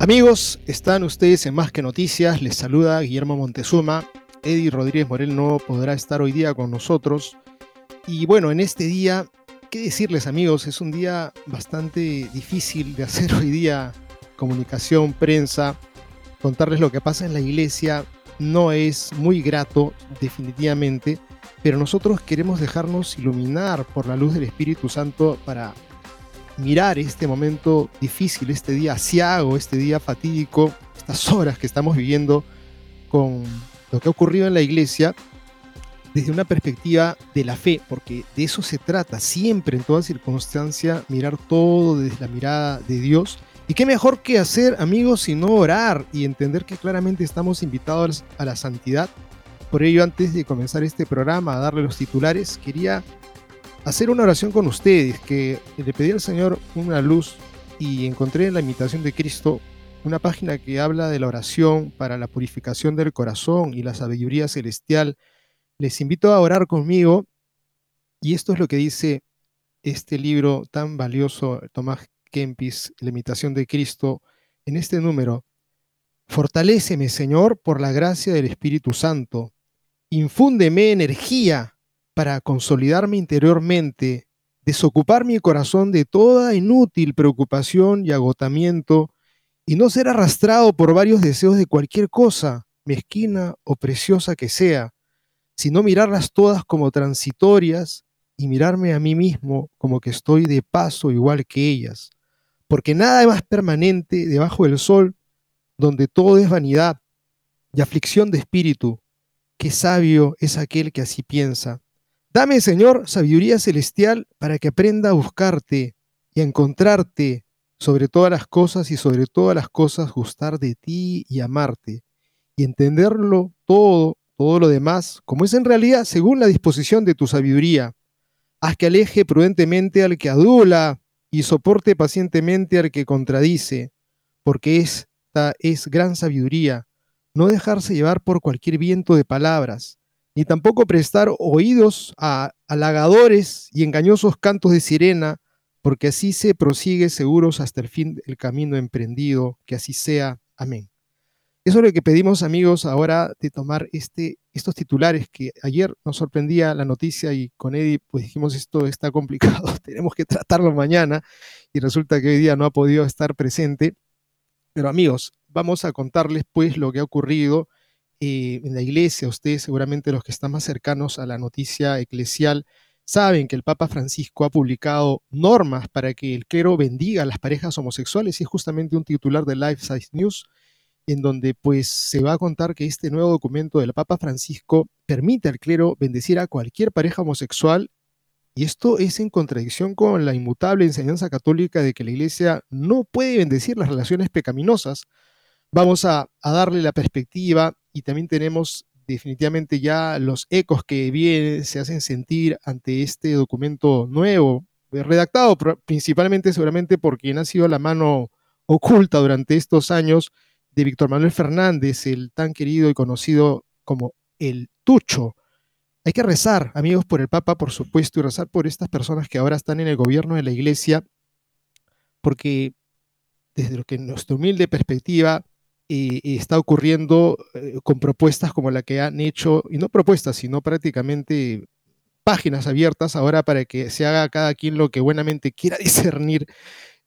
Amigos, están ustedes en Más que Noticias. Les saluda Guillermo Montezuma. Eddie Rodríguez Morel no podrá estar hoy día con nosotros. Y bueno, en este día, ¿qué decirles amigos? Es un día bastante difícil de hacer hoy día comunicación, prensa. Contarles lo que pasa en la iglesia no es muy grato, definitivamente, pero nosotros queremos dejarnos iluminar por la luz del Espíritu Santo para mirar este momento difícil, este día asiago, este día fatídico, estas horas que estamos viviendo con lo que ha ocurrido en la iglesia desde una perspectiva de la fe, porque de eso se trata, siempre en toda circunstancia, mirar todo desde la mirada de Dios. Y qué mejor que hacer, amigos, sino orar y entender que claramente estamos invitados a la santidad. Por ello, antes de comenzar este programa, a darle los titulares, quería hacer una oración con ustedes, que le pedí al Señor una luz y encontré en la imitación de Cristo una página que habla de la oración para la purificación del corazón y la sabiduría celestial. Les invito a orar conmigo y esto es lo que dice este libro tan valioso, Tomás Kempis, La imitación de Cristo, en este número. Fortaléceme, Señor, por la gracia del Espíritu Santo. Infúndeme energía para consolidarme interiormente, desocupar mi corazón de toda inútil preocupación y agotamiento, y no ser arrastrado por varios deseos de cualquier cosa, mezquina o preciosa que sea, sino mirarlas todas como transitorias y mirarme a mí mismo como que estoy de paso igual que ellas, porque nada es más permanente debajo del sol, donde todo es vanidad y aflicción de espíritu, que sabio es aquel que así piensa. Dame, Señor, sabiduría celestial para que aprenda a buscarte y a encontrarte sobre todas las cosas y sobre todas las cosas gustar de ti y amarte y entenderlo todo, todo lo demás, como es en realidad según la disposición de tu sabiduría. Haz que aleje prudentemente al que adula y soporte pacientemente al que contradice, porque esta es gran sabiduría, no dejarse llevar por cualquier viento de palabras ni tampoco prestar oídos a halagadores y engañosos cantos de sirena, porque así se prosigue seguros hasta el fin del camino emprendido, que así sea. Amén. Eso es lo que pedimos amigos ahora de tomar este, estos titulares que ayer nos sorprendía la noticia y con Eddie pues dijimos esto está complicado, tenemos que tratarlo mañana y resulta que hoy día no ha podido estar presente. Pero amigos, vamos a contarles pues lo que ha ocurrido en la iglesia, ustedes seguramente los que están más cercanos a la noticia eclesial, saben que el Papa Francisco ha publicado normas para que el clero bendiga a las parejas homosexuales y es justamente un titular de Life Size News en donde pues se va a contar que este nuevo documento del Papa Francisco permite al clero bendecir a cualquier pareja homosexual y esto es en contradicción con la inmutable enseñanza católica de que la Iglesia no puede bendecir las relaciones pecaminosas. Vamos a darle la perspectiva y también tenemos definitivamente ya los ecos que vienen, se hacen sentir ante este documento nuevo, eh, redactado principalmente seguramente por quien ha sido la mano oculta durante estos años de Víctor Manuel Fernández, el tan querido y conocido como el Tucho. Hay que rezar, amigos, por el Papa, por supuesto, y rezar por estas personas que ahora están en el gobierno de la Iglesia, porque desde lo que nuestra humilde perspectiva está ocurriendo eh, con propuestas como la que han hecho, y no propuestas, sino prácticamente páginas abiertas ahora para que se haga cada quien lo que buenamente quiera discernir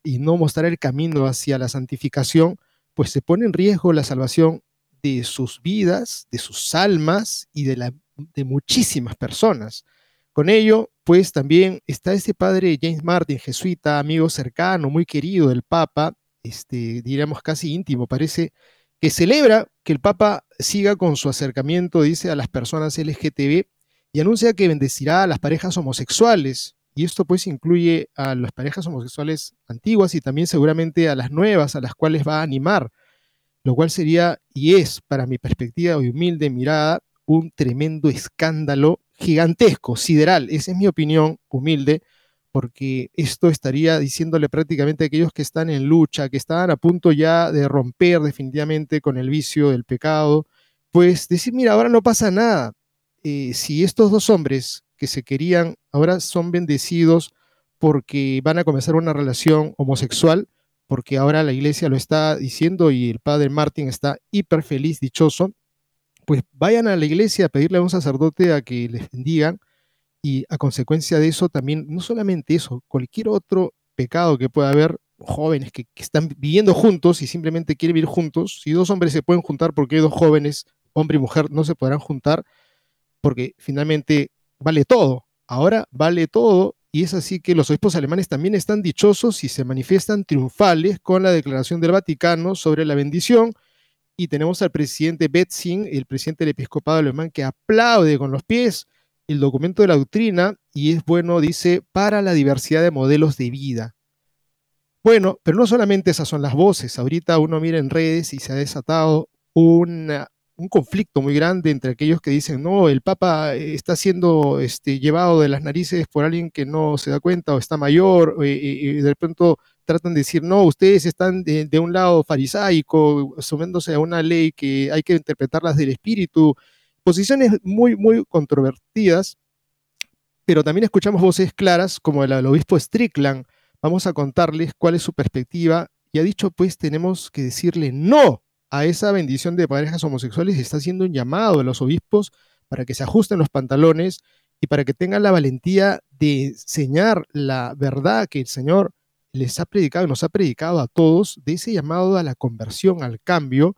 y no mostrar el camino hacia la santificación, pues se pone en riesgo la salvación de sus vidas, de sus almas y de, la, de muchísimas personas. Con ello, pues también está este padre James Martin, jesuita, amigo cercano, muy querido del Papa, este, diríamos casi íntimo, parece, que celebra que el Papa siga con su acercamiento, dice, a las personas LGTB y anuncia que bendecirá a las parejas homosexuales. Y esto pues incluye a las parejas homosexuales antiguas y también seguramente a las nuevas, a las cuales va a animar, lo cual sería y es, para mi perspectiva humilde mirada, un tremendo escándalo gigantesco, sideral. Esa es mi opinión humilde, porque esto estaría diciéndole prácticamente a aquellos que están en lucha, que están a punto ya de romper definitivamente con el vicio del pecado, pues decir, mira, ahora no pasa nada. Eh, si estos dos hombres que se querían ahora son bendecidos porque van a comenzar una relación homosexual, porque ahora la iglesia lo está diciendo y el padre Martín está hiper feliz, dichoso, pues vayan a la iglesia a pedirle a un sacerdote a que les bendigan y a consecuencia de eso también, no solamente eso, cualquier otro pecado que pueda haber, jóvenes que, están viviendo juntos y simplemente quieren vivir juntos, si dos hombres se pueden juntar porque dos jóvenes, hombre y mujer, no se podrán juntar, porque finalmente vale todo, ahora vale todo, y es así que los obispos alemanes también están dichosos y se manifiestan triunfales con la declaración del Vaticano sobre la bendición, y tenemos al presidente Betzing, el presidente del episcopado alemán, que aplaude con los pies el documento de la doctrina y es bueno, dice, para la diversidad de modelos de vida. Bueno, pero no solamente esas son las voces. Ahorita uno mira en redes y se ha desatado un conflicto muy grande entre aquellos que dicen, no, el Papa está siendo este, llevado de las narices por alguien que no se da cuenta o está mayor, eh, y de pronto tratan de decir, no, ustedes están de, de un lado farisaico, sumiéndose a una ley que hay que interpretarlas del espíritu, posiciones muy, muy controvertidas, pero también escuchamos voces claras como la del obispo Strickland. Vamos a contarles cuál es su perspectiva y ha dicho, pues tenemos que decirle no a esa bendición de parejas homosexuales y está haciendo un llamado a los obispos para que se ajusten los pantalones y para que tengan la valentía de enseñar la verdad que el Señor les ha predicado, nos ha predicado a todos, de ese llamado a la conversión, al cambio,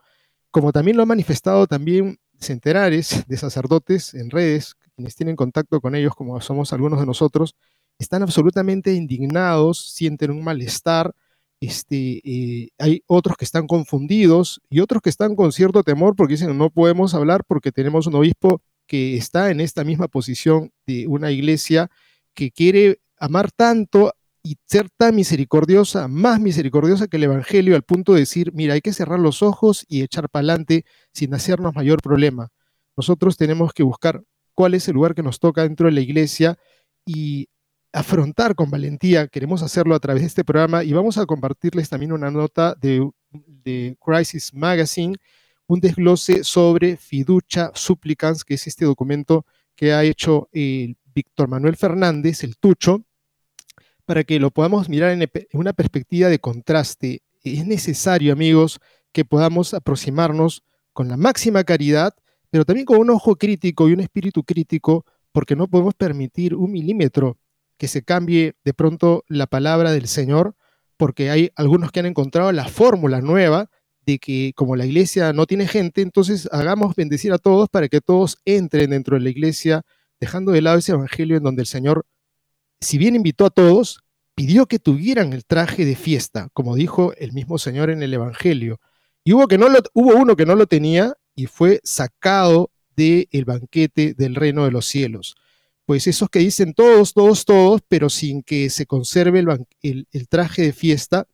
como también lo ha manifestado también centenares de sacerdotes en redes, quienes tienen contacto con ellos, como somos algunos de nosotros, están absolutamente indignados, sienten un malestar. Este, eh, hay otros que están confundidos y otros que están con cierto temor porque dicen no podemos hablar porque tenemos un obispo que está en esta misma posición de una iglesia que quiere amar tanto y ser tan misericordiosa, más misericordiosa que el Evangelio, al punto de decir, mira, hay que cerrar los ojos y echar para adelante sin hacernos mayor problema. Nosotros tenemos que buscar cuál es el lugar que nos toca dentro de la iglesia y afrontar con valentía. Queremos hacerlo a través de este programa y vamos a compartirles también una nota de, Crisis Magazine, un desglose sobre Fiducia Supplicans, que es este documento que ha hecho el Víctor Manuel Fernández, el Tucho, para que lo podamos mirar en, una perspectiva de contraste. Es necesario, amigos, que podamos aproximarnos con la máxima caridad, pero también con un ojo crítico y un espíritu crítico, porque no podemos permitir un milímetro que se cambie de pronto la palabra del Señor, porque hay algunos que han encontrado la fórmula nueva de que como la iglesia no tiene gente, entonces hagamos bendecir a todos para que todos entren dentro de la iglesia, dejando de lado ese evangelio en donde el Señor si bien invitó a todos, pidió que tuvieran el traje de fiesta, como dijo el mismo Señor en el Evangelio. Y hubo, que no hubo uno que no lo tenía y fue sacado del banquete del reino de los cielos. Pues esos que dicen todos, todos, todos, pero sin que se conserve el, el traje de fiesta,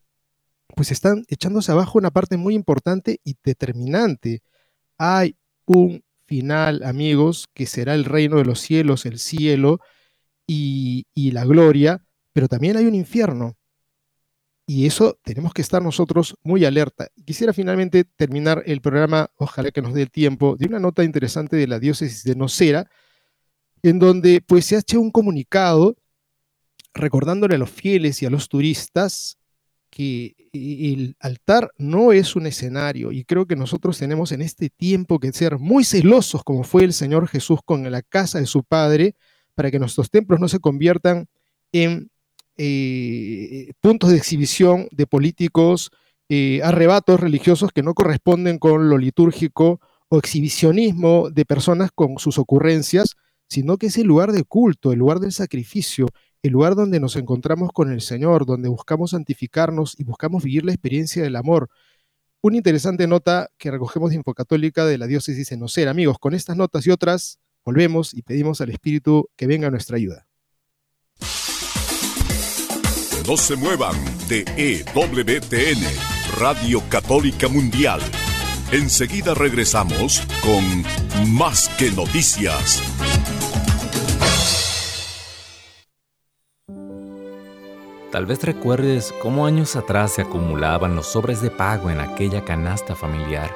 pues están echándose abajo una parte muy importante y determinante. Hay un final, amigos, que será el reino de los cielos, el cielo, y, la gloria, pero también hay un infierno. Y eso tenemos que estar nosotros muy alerta. Quisiera finalmente terminar el programa, ojalá que nos dé el tiempo, de una nota interesante de la diócesis de Nocera, en donde pues se ha hecho un comunicado recordándole a los fieles y a los turistas que el altar no es un escenario y creo que nosotros tenemos en este tiempo que ser muy celosos como fue el Señor Jesús con la casa de su Padre, para que nuestros templos no se conviertan en eh, puntos de exhibición de políticos eh, arrebatos religiosos que no corresponden con lo litúrgico o exhibicionismo de personas con sus ocurrencias, sino que es el lugar de culto, el lugar del sacrificio, el lugar donde nos encontramos con el Señor, donde buscamos santificarnos y buscamos vivir la experiencia del amor. Una interesante nota que recogemos de Infocatólica de la diócesis de Nocer. Amigos, con estas notas y otras, volvemos y pedimos al Espíritu que venga a nuestra ayuda. No se muevan de EWTN, Radio Católica Mundial. Enseguida regresamos con Más que Noticias. Tal vez recuerdes cómo años atrás se acumulaban los sobres de pago en aquella canasta familiar.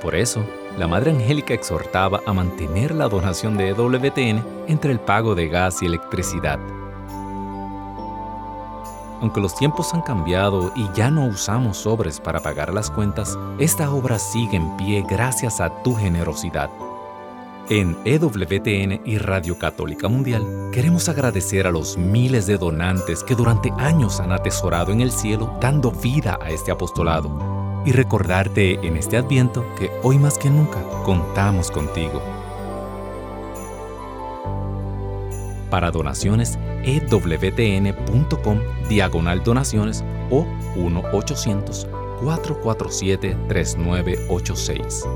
Por eso, la Madre Angélica exhortaba a mantener la donación de EWTN entre el pago de gas y electricidad. Aunque los tiempos han cambiado y ya no usamos sobres para pagar las cuentas, esta obra sigue en pie gracias a tu generosidad. En EWTN y Radio Católica Mundial queremos agradecer a los miles de donantes que durante años han atesorado en el cielo dando vida a este apostolado y recordarte en este adviento que hoy más que nunca contamos contigo. Para donaciones, ewtn.com diagonal donaciones o 1-800-447-3986.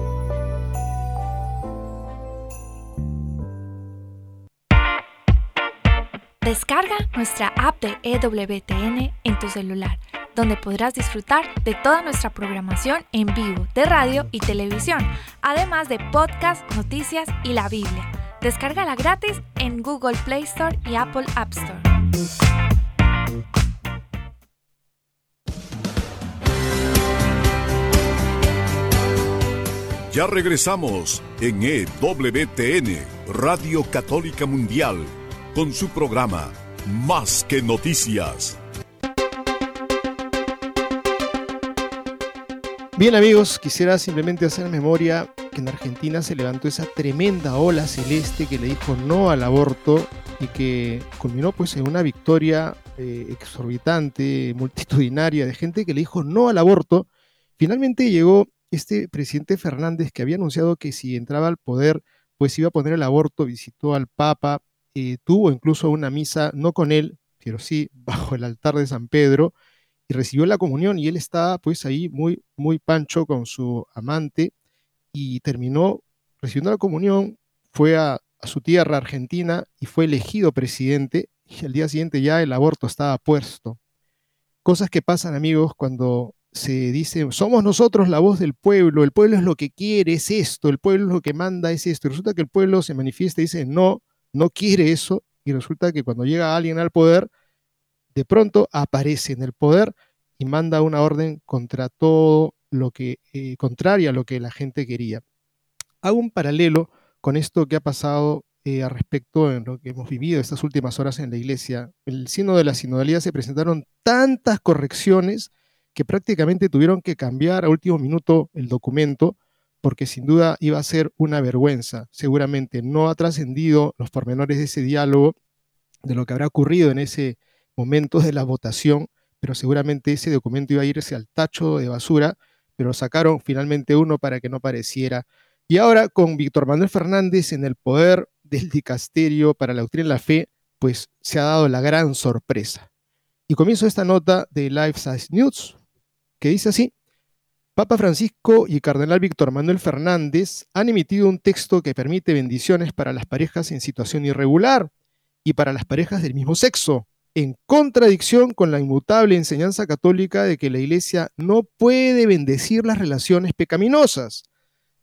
Descarga nuestra app de EWTN en tu celular, donde podrás disfrutar de toda nuestra programación en vivo de radio y televisión, además de podcast, noticias y la Biblia. Descárgala gratis en Google Play Store y Apple App Store. Ya regresamos en EWTN, Radio Católica Mundial con su programa Más que Noticias. Bien amigos, quisiera simplemente hacer memoria que en Argentina se levantó esa tremenda ola celeste que le dijo no al aborto y que culminó pues en una victoria eh, exorbitante, multitudinaria de gente que le dijo no al aborto. Finalmente llegó este presidente Fernández que había anunciado que si entraba al poder pues iba a poner el aborto, visitó al Papa, eh, tuvo incluso una misa, no con él, pero sí bajo el altar de San Pedro, y recibió la comunión y él estaba pues ahí muy, muy pancho con su amante y terminó recibiendo la comunión, fue a, su tierra argentina y fue elegido presidente y al día siguiente ya el aborto estaba puesto. Cosas que pasan amigos cuando se dice, somos nosotros la voz del pueblo, el pueblo es lo que quiere, es esto, el pueblo es lo que manda, es esto. Y resulta que el pueblo se manifiesta y dice, no, no quiere eso y resulta que cuando llega alguien al poder, de pronto aparece en el poder y manda una orden contra todo lo que, eh, contraria a lo que la gente quería. Hago un paralelo con esto que ha pasado eh, a respecto en lo que hemos vivido estas últimas horas en la iglesia. El signo de la sinodalidad se presentaron tantas correcciones que prácticamente tuvieron que cambiar a último minuto el documento porque sin duda iba a ser una vergüenza. Seguramente no ha trascendido los pormenores de ese diálogo, de lo que habrá ocurrido en ese momento de la votación, pero seguramente ese documento iba a irse al tacho de basura, pero sacaron finalmente uno para que no pareciera. Y ahora con Víctor Manuel Fernández en el poder del dicasterio para la doctrina de la fe, pues se ha dado la gran sorpresa. Y comienzo esta nota de Life Size News, que dice así, Papa Francisco y Cardenal Víctor Manuel Fernández han emitido un texto que permite bendiciones para las parejas en situación irregular y para las parejas del mismo sexo, en contradicción con la inmutable enseñanza católica de que la Iglesia no puede bendecir las relaciones pecaminosas.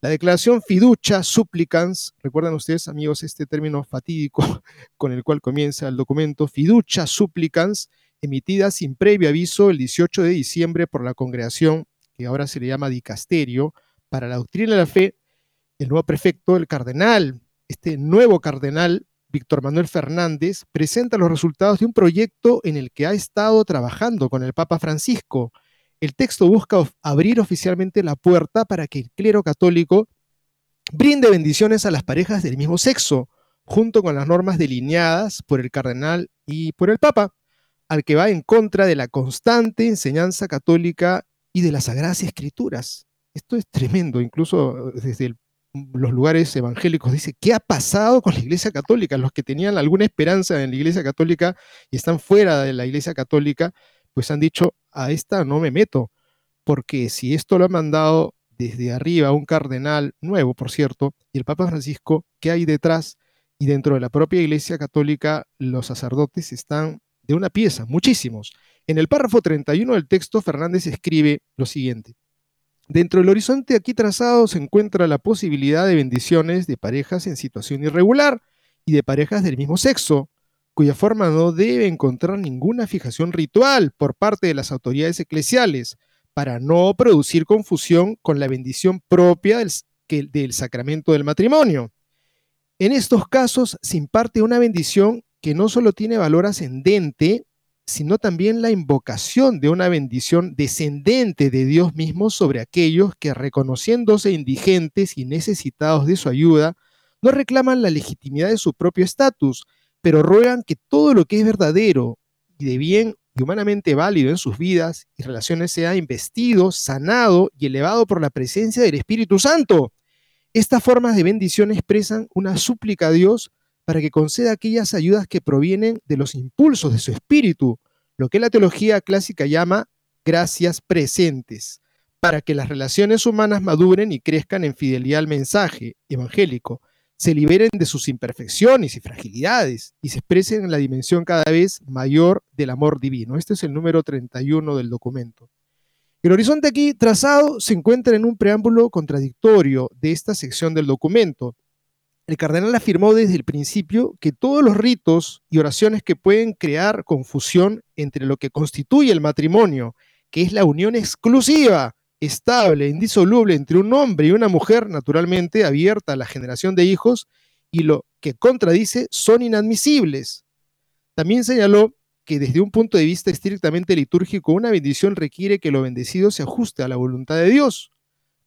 La declaración fiducia supplicans, recuerdan ustedes amigos este término fatídico con el cual comienza el documento, fiducia supplicans, emitida sin previo aviso el 18 de diciembre por la Congregación que ahora se le llama dicasterio, para la doctrina de la fe, el nuevo prefecto, el cardenal, este nuevo cardenal, Víctor Manuel Fernández, presenta los resultados de un proyecto en el que ha estado trabajando con el Papa Francisco. El texto busca abrir oficialmente la puerta para que el clero católico brinde bendiciones a las parejas del mismo sexo, junto con las normas delineadas por el cardenal y por el Papa, al que va en contra de la constante enseñanza católica y de las Sagradas Escrituras. Esto es tremendo, incluso desde los lugares evangélicos dice, ¿qué ha pasado con la Iglesia Católica? Los que tenían alguna esperanza en la Iglesia Católica y están fuera de la Iglesia Católica, pues han dicho, a esta no me meto, porque si esto lo ha mandado desde arriba un cardenal nuevo, por cierto, y el Papa Francisco, ¿qué hay detrás? Y dentro de la propia Iglesia Católica, los sacerdotes están de una pieza, muchísimos. En el párrafo 31 del texto, Fernández escribe lo siguiente. Dentro del horizonte aquí trazado se encuentra la posibilidad de bendiciones de parejas en situación irregular y de parejas del mismo sexo, cuya forma no debe encontrar ninguna fijación ritual por parte de las autoridades eclesiales, para no producir confusión con la bendición propia del, sacramento del matrimonio. En estos casos se imparte una bendición que no solo tiene valor ascendente, sino también la invocación de una bendición descendente de Dios mismo sobre aquellos que, reconociéndose indigentes y necesitados de su ayuda, no reclaman la legitimidad de su propio estatus, pero ruegan que todo lo que es verdadero y de bien y humanamente válido en sus vidas y relaciones sea investido, sanado y elevado por la presencia del Espíritu Santo. Estas formas de bendición expresan una súplica a Dios para que conceda aquellas ayudas que provienen de los impulsos de su espíritu, lo que la teología clásica llama gracias presentes, para que las relaciones humanas maduren y crezcan en fidelidad al mensaje evangélico, se liberen de sus imperfecciones y fragilidades y se expresen en la dimensión cada vez mayor del amor divino. Este es el número 31 del documento. El horizonte aquí trazado se encuentra en un preámbulo contradictorio de esta sección del documento, el cardenal afirmó desde el principio que todos los ritos y oraciones que pueden crear confusión entre lo que constituye el matrimonio, que es la unión exclusiva, estable, indisoluble entre un hombre y una mujer, naturalmente abierta a la generación de hijos, y lo que contradice son inadmisibles. También señaló que desde un punto de vista estrictamente litúrgico, una bendición requiere que lo bendecido se ajuste a la voluntad de Dios,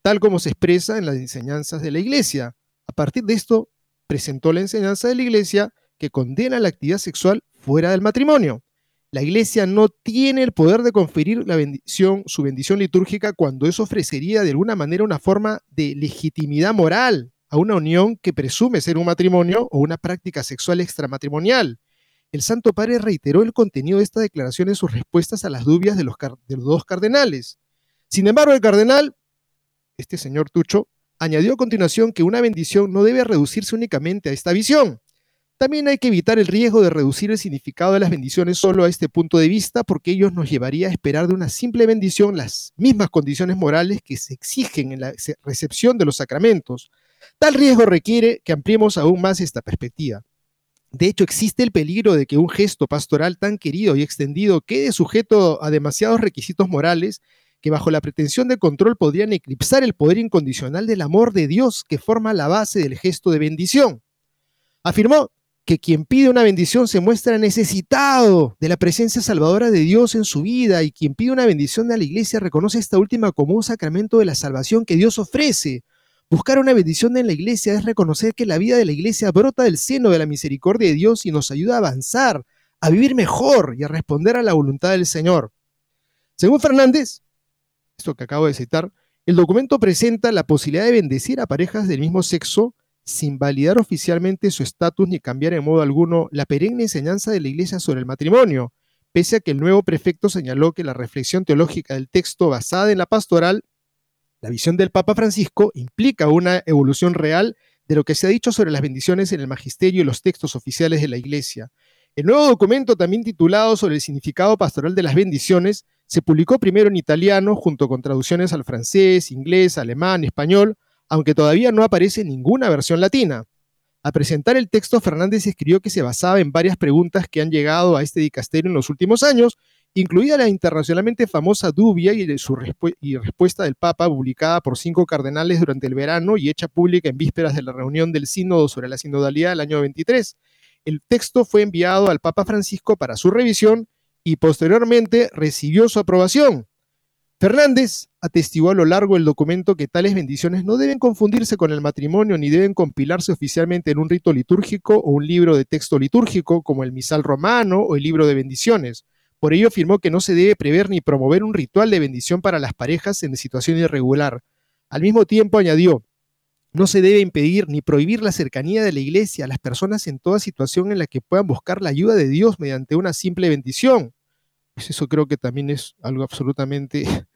tal como se expresa en las enseñanzas de la Iglesia a partir de esto, presentó la enseñanza de la Iglesia que condena la actividad sexual fuera del matrimonio. La Iglesia no tiene el poder de conferir su bendición litúrgica cuando eso ofrecería de alguna manera una forma de legitimidad moral a una unión que presume ser un matrimonio o una práctica sexual extramatrimonial. El Santo Padre reiteró el contenido de esta declaración en sus respuestas a las dudas de los dos cardenales. Sin embargo, el cardenal, este señor Tucho, Añadió a continuación que una bendición no debe reducirse únicamente a esta visión. También hay que evitar el riesgo de reducir el significado de las bendiciones solo a este punto de vista, porque ello nos llevaría a esperar de una simple bendición las mismas condiciones morales que se exigen en la recepción de los sacramentos. Tal riesgo requiere que ampliemos aún más esta perspectiva. De hecho, existe el peligro de que un gesto pastoral tan querido y extendido quede sujeto a demasiados requisitos morales que bajo la pretensión de control podrían eclipsar el poder incondicional del amor de Dios que forma la base del gesto de bendición. Afirmó que quien pide una bendición se muestra necesitado de la presencia salvadora de Dios en su vida y quien pide una bendición a la iglesia reconoce esta última como un sacramento de la salvación que Dios ofrece. Buscar una bendición en la iglesia es reconocer que la vida de la iglesia brota del seno de la misericordia de Dios y nos ayuda a avanzar, a vivir mejor y a responder a la voluntad del Señor. Según Fernández, esto que acabo de citar, el documento presenta la posibilidad de bendecir a parejas del mismo sexo sin validar oficialmente su estatus ni cambiar en modo alguno la perenne enseñanza de la Iglesia sobre el matrimonio, pese a que el nuevo prefecto señaló que la reflexión teológica del texto basada en la pastoral, la visión del Papa Francisco, implica una evolución real de lo que se ha dicho sobre las bendiciones en el magisterio y los textos oficiales de la Iglesia. El nuevo documento, también titulado sobre el significado pastoral de las bendiciones, se publicó primero en italiano junto con traducciones al francés, inglés, alemán, español, aunque todavía no aparece ninguna versión latina. Al presentar el texto, Fernández escribió que se basaba en varias preguntas que han llegado a este dicasterio en los últimos años, incluida la internacionalmente famosa dubia y, su y respuesta del Papa, publicada por cinco cardenales durante el verano y hecha pública en vísperas de la reunión del Sínodo sobre la sinodalidad del año 23. El texto fue enviado al Papa Francisco para su revisión y posteriormente recibió su aprobación. Fernández atestiguó a lo largo del documento que tales bendiciones no deben confundirse con el matrimonio ni deben compilarse oficialmente en un rito litúrgico o un libro de texto litúrgico como el misal romano o el libro de bendiciones, Por ello afirmó que no se debe prever ni promover un ritual de bendición para las parejas en situación irregular. Al mismo tiempo añadió, no se debe impedir ni prohibir la cercanía de la iglesia a las personas en toda situación en la que puedan buscar la ayuda de Dios mediante una simple bendición. Pues eso creo que también es algo absolutamente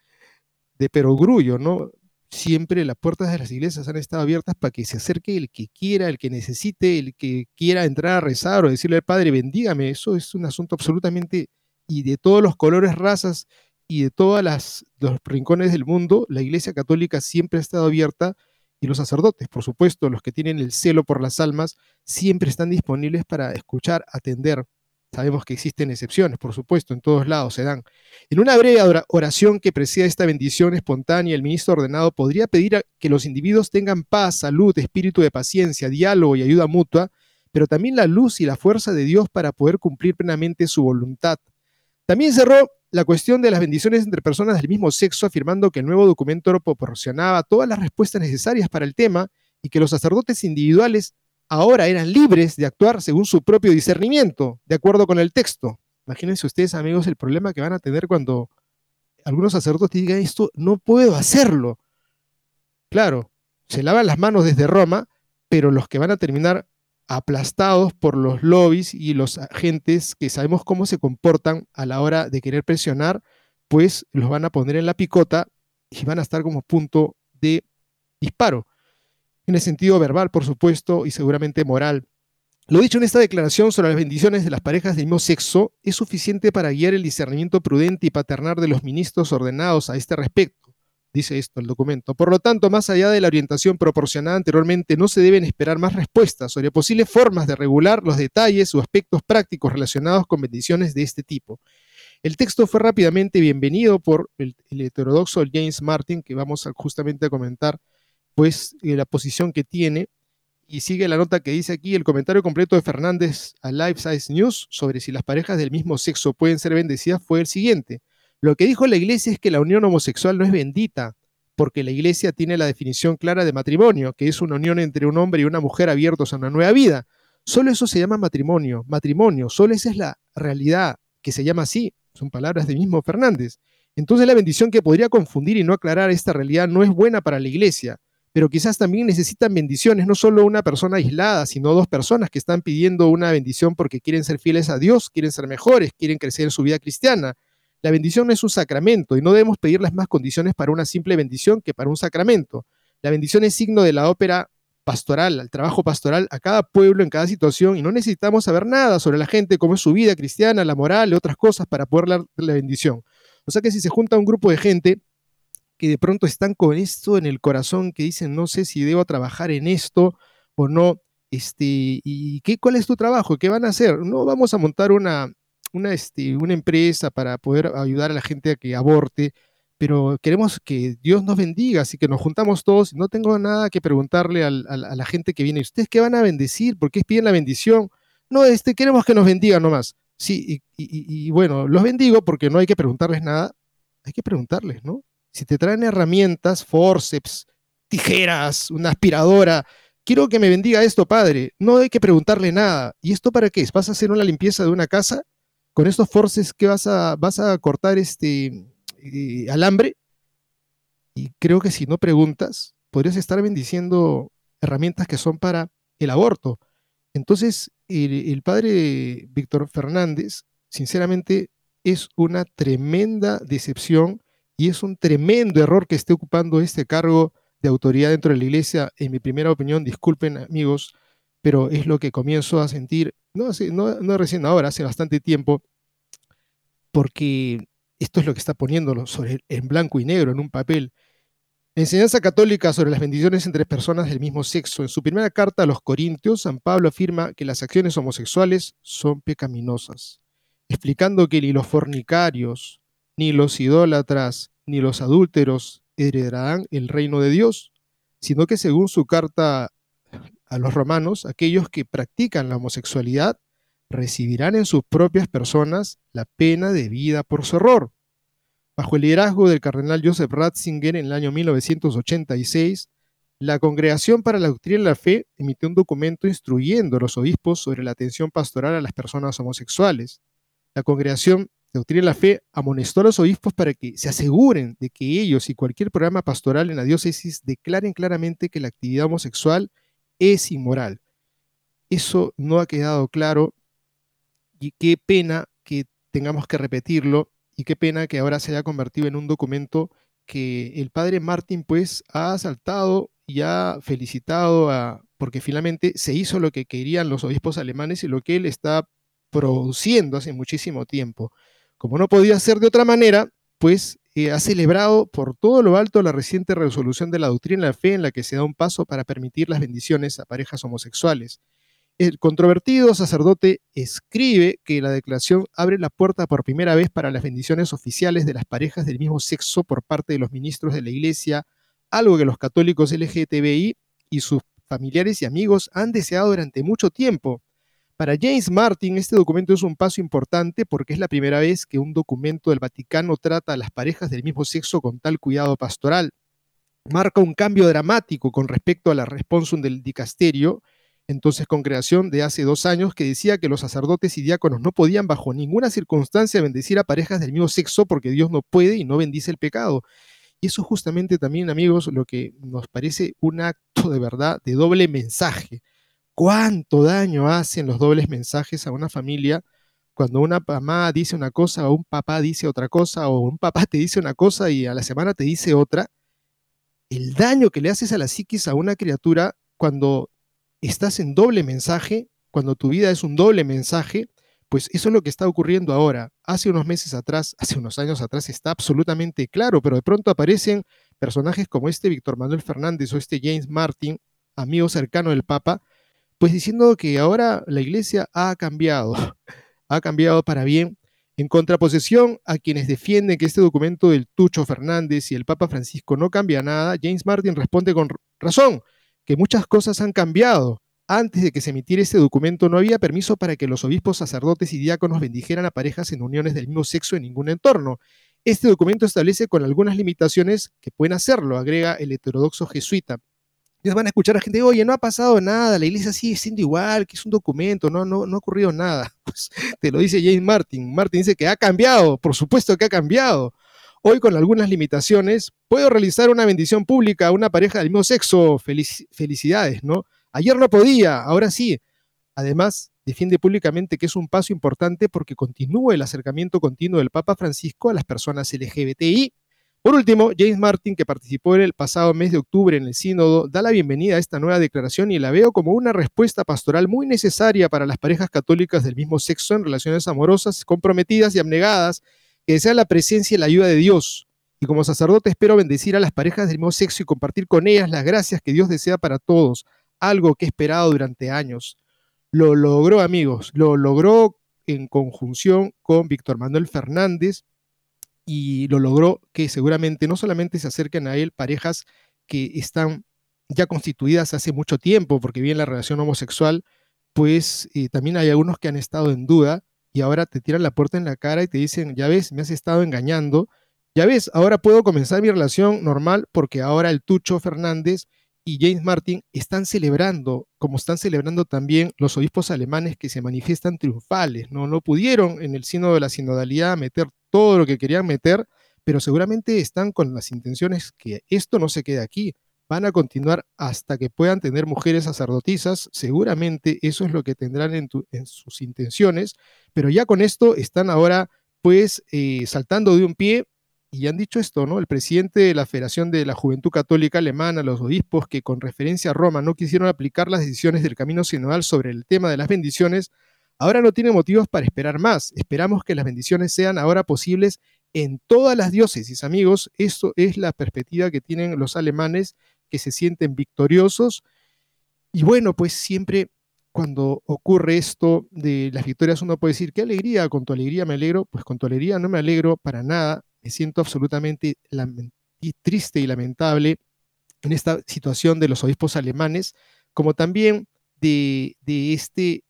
de perogrullo, ¿no? Siempre las puertas de las iglesias han estado abiertas para que se acerque el que quiera, el que necesite, el que quiera entrar a rezar o decirle al Padre, bendígame. Eso es un asunto absolutamente y de todos los colores, razas y de todos los rincones del mundo, la Iglesia Católica siempre ha estado abierta y los sacerdotes, por supuesto, los que tienen el celo por las almas, siempre están disponibles para escuchar, atender. Sabemos que existen excepciones, por supuesto, en todos lados se dan. En una breve oración que precede esta bendición espontánea, el ministro ordenado podría pedir que los individuos tengan paz, salud, espíritu de paciencia, diálogo y ayuda mutua, pero también la luz y la fuerza de Dios para poder cumplir plenamente su voluntad. También cerró la cuestión de las bendiciones entre personas del mismo sexo, afirmando que el nuevo documento proporcionaba todas las respuestas necesarias para el tema y que los sacerdotes individuales ahora eran libres de actuar según su propio discernimiento, de acuerdo con el texto. Imagínense ustedes, amigos, el problema que van a tener cuando algunos sacerdotes digan esto, no puedo hacerlo. Claro, se lavan las manos desde Roma, pero los que van a terminar aplastados por los lobbies y los agentes que sabemos cómo se comportan a la hora de querer presionar, pues los van a poner en la picota y van a estar como punto de disparo. En el sentido verbal, por supuesto, y seguramente moral. Lo dicho en esta declaración sobre las bendiciones de las parejas del mismo sexo es suficiente para guiar el discernimiento prudente y paternal de los ministros ordenados a este respecto dice esto el documento. Por lo tanto, más allá de la orientación proporcionada anteriormente, no se deben esperar más respuestas sobre posibles formas de regular los detalles o aspectos prácticos relacionados con bendiciones de este tipo. El texto fue rápidamente bienvenido por el, heterodoxo James Martin, que vamos a, justamente a comentar, pues eh, la posición que tiene. Y sigue la nota que dice aquí, el comentario completo de Fernández a Life Size News sobre si las parejas del mismo sexo pueden ser bendecidas fue el siguiente. Lo que dijo la iglesia es que la unión homosexual no es bendita, porque la iglesia tiene la definición clara de matrimonio, que es una unión entre un hombre y una mujer abiertos a una nueva vida. Solo eso se llama matrimonio, matrimonio, solo esa es la realidad que se llama así, son palabras de mismo Fernández. Entonces la bendición que podría confundir y no aclarar esta realidad no es buena para la iglesia, pero quizás también necesitan bendiciones, no solo una persona aislada, sino dos personas que están pidiendo una bendición porque quieren ser fieles a Dios, quieren ser mejores, quieren crecer en su vida cristiana. La bendición no es un sacramento y no debemos pedir las más condiciones para una simple bendición que para un sacramento. La bendición es signo de la ópera pastoral, el trabajo pastoral a cada pueblo en cada situación y no necesitamos saber nada sobre la gente, cómo es su vida cristiana, la moral y otras cosas para poder dar la bendición. O sea que si se junta un grupo de gente que de pronto están con esto en el corazón, que dicen, no sé si debo trabajar en esto o no, este, ¿y qué, cuál es tu trabajo? ¿Qué van a hacer? No, vamos a montar una, una, este, una empresa para poder ayudar a la gente a que aborte, pero queremos que Dios nos bendiga, así que nos juntamos todos. No tengo nada que preguntarle a la gente que viene. ¿Ustedes qué van a bendecir? ¿Por qué piden la bendición? No, este, queremos que nos bendiga nomás. Sí, y, y, bueno, los bendigo porque no hay que preguntarles nada. Hay que preguntarles, ¿no? Si te traen herramientas, forceps, tijeras, una aspiradora, quiero que me bendiga esto, padre. No hay que preguntarle nada. ¿Y esto para qué? ¿Vas a hacer una limpieza de una casa? Con estos forces que vas a, vas a cortar este alambre. Y creo que si no preguntas, podrías estar bendiciendo herramientas que son para el aborto. Entonces, el, padre Víctor Fernández, sinceramente, es una tremenda decepción y es un tremendo error que esté ocupando este cargo de autoridad dentro de la iglesia. En mi primera opinión, disculpen amigos, pero es lo que comienzo a sentir no, no, no recién ahora, hace bastante tiempo, porque esto es lo que está poniéndolo sobre, en blanco y negro en un papel. La enseñanza católica sobre las bendiciones entre personas del mismo sexo. En su primera carta a los Corintios, San Pablo afirma que las acciones homosexuales son pecaminosas, explicando que ni los fornicarios, ni los idólatras, ni los adúlteros heredarán el reino de Dios, sino que según su carta a los romanos, aquellos que practican la homosexualidad recibirán en sus propias personas la pena de vida por su error. Bajo el liderazgo del cardenal Joseph Ratzinger en el año 1986, la Congregación para la Doctrina de la Fe emitió un documento instruyendo a los obispos sobre la atención pastoral a las personas homosexuales. La congregación Doctrina de la Fe amonestó a los obispos para que se aseguren de que ellos y cualquier programa pastoral en la diócesis declaren claramente que la actividad homosexual es inmoral. Eso no ha quedado claro y qué pena que tengamos que repetirlo y qué pena que ahora se haya convertido en un documento que el padre Martín pues ha saltado y ha felicitado a, porque finalmente se hizo lo que querían los obispos alemanes y lo que él está produciendo hace muchísimo tiempo. Como no podía ser de otra manera, pues eh, ha celebrado por todo lo alto la reciente resolución de la doctrina de la fe en la que se da un paso para permitir las bendiciones a parejas homosexuales. El controvertido sacerdote escribe que la declaración abre la puerta por primera vez para las bendiciones oficiales de las parejas del mismo sexo por parte de los ministros de la Iglesia, algo que los católicos LGTBI y sus familiares y amigos han deseado durante mucho tiempo. Para James Martin, este documento es un paso importante porque es la primera vez que un documento del Vaticano trata a las parejas del mismo sexo con tal cuidado pastoral. Marca un cambio dramático con respecto a la responsum del dicasterio, entonces congregación de hace dos años, que decía que los sacerdotes y diáconos no podían bajo ninguna circunstancia bendecir a parejas del mismo sexo porque Dios no puede y no bendice el pecado. Y eso justamente también, amigos, lo que nos parece un acto de verdad de doble mensaje cuánto daño hacen los dobles mensajes a una familia cuando una mamá dice una cosa o un papá dice otra cosa o un papá te dice una cosa y a la semana te dice otra. El daño que le haces a la psiquis a una criatura cuando estás en doble mensaje, cuando tu vida es un doble mensaje, pues eso es lo que está ocurriendo ahora. Hace unos meses atrás, hace unos años atrás está absolutamente claro, pero de pronto aparecen personajes como este Víctor Manuel Fernández o este James Martin, amigo cercano del Papa, pues diciendo que ahora la iglesia ha cambiado, ha cambiado para bien, en contraposición a quienes defienden que este documento del Tucho Fernández y el Papa Francisco no cambia nada, James Martin responde con razón que muchas cosas han cambiado. Antes de que se emitiera este documento no había permiso para que los obispos, sacerdotes y diáconos bendijeran a parejas en uniones del mismo sexo en ningún entorno. Este documento establece con algunas limitaciones que pueden hacerlo, agrega el heterodoxo jesuita van a escuchar a gente, oye, no ha pasado nada, la iglesia sigue siendo igual, que es un documento, no, no, no ha ocurrido nada. Pues, te lo dice James Martin. Martin dice que ha cambiado, por supuesto que ha cambiado. Hoy con algunas limitaciones, puedo realizar una bendición pública a una pareja del mismo sexo. felicidades, ¿no? Ayer no podía, ahora sí. Además, defiende públicamente que es un paso importante porque continúa el acercamiento continuo del Papa Francisco a las personas LGBTI por último, James Martin, que participó en el pasado mes de octubre en el sínodo, da la bienvenida a esta nueva declaración y la veo como una respuesta pastoral muy necesaria para las parejas católicas del mismo sexo en relaciones amorosas, comprometidas y abnegadas, que desean la presencia y la ayuda de Dios. Y como sacerdote espero bendecir a las parejas del mismo sexo y compartir con ellas las gracias que Dios desea para todos, algo que he esperado durante años. Lo logró, amigos, lo logró en conjunción con Víctor Manuel Fernández, y lo logró que seguramente no solamente se acerquen a él parejas que están ya constituidas hace mucho tiempo, porque bien la relación homosexual, pues eh, también hay algunos que han estado en duda y ahora te tiran la puerta en la cara y te dicen, ya ves, me has estado engañando, ya ves, ahora puedo comenzar mi relación normal porque ahora el Tucho Fernández y James Martin están celebrando, como están celebrando también los obispos alemanes que se manifiestan triunfales, ¿no? No pudieron en el sino de la sinodalidad meter todo lo que querían meter, pero seguramente están con las intenciones que esto no se quede aquí. Van a continuar hasta que puedan tener mujeres sacerdotisas, seguramente eso es lo que tendrán en, sus intenciones, pero ya con esto están ahora pues eh, saltando de un pie y han dicho esto, ¿no? El presidente de la Federación de la Juventud Católica Alemana, los obispos que con referencia a Roma no quisieron aplicar las decisiones del camino sinodal sobre el tema de las bendiciones, Ahora no tiene motivos para esperar más. Esperamos que las bendiciones sean ahora posibles en todas las diócesis, amigos. Esto es la perspectiva que tienen los alemanes que se sienten victoriosos. Y bueno, pues siempre cuando ocurre esto de las victorias uno puede decir, qué alegría, con tu alegría me alegro. Pues con tu alegría no me alegro para nada. Me siento absolutamente triste y lamentable en esta situación de los obispos alemanes, como también de, este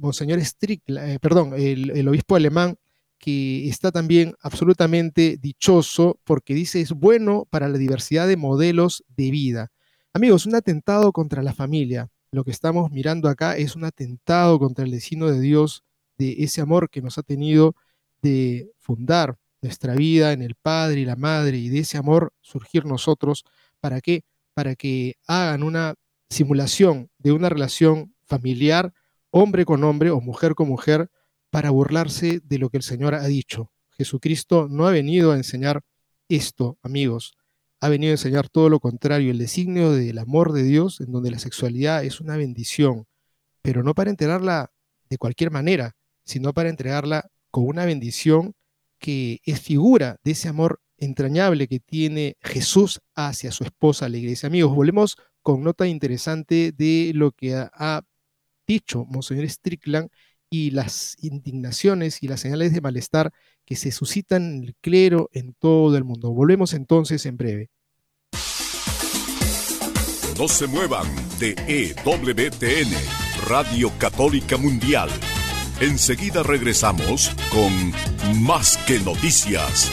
Monseñor Strickland, eh, perdón, el, obispo alemán, que está también absolutamente dichoso porque dice es bueno para la diversidad de modelos de vida. Amigos, un atentado contra la familia. Lo que estamos mirando acá es un atentado contra el destino de Dios, de ese amor que nos ha tenido de fundar nuestra vida en el Padre y la Madre y de ese amor surgir nosotros, ¿para qué? Para que hagan una simulación de una relación familiar, hombre con hombre o mujer con mujer, para burlarse de lo que el Señor ha dicho. Jesucristo no ha venido a enseñar esto, amigos, ha venido a enseñar todo lo contrario, el designio del amor de Dios, en donde la sexualidad es una bendición, pero no para entregarla de cualquier manera, sino para entregarla con una bendición que es figura de ese amor entrañable que tiene Jesús hacia su esposa, la iglesia. Amigos, volvemos con nota interesante de lo que ha, dicho Monseñor Strickland y las indignaciones y las señales de malestar que se suscitan en el clero en todo el mundo. Volvemos entonces en breve. No se muevan de EWTN, Radio Católica Mundial. Enseguida regresamos con Más que Noticias.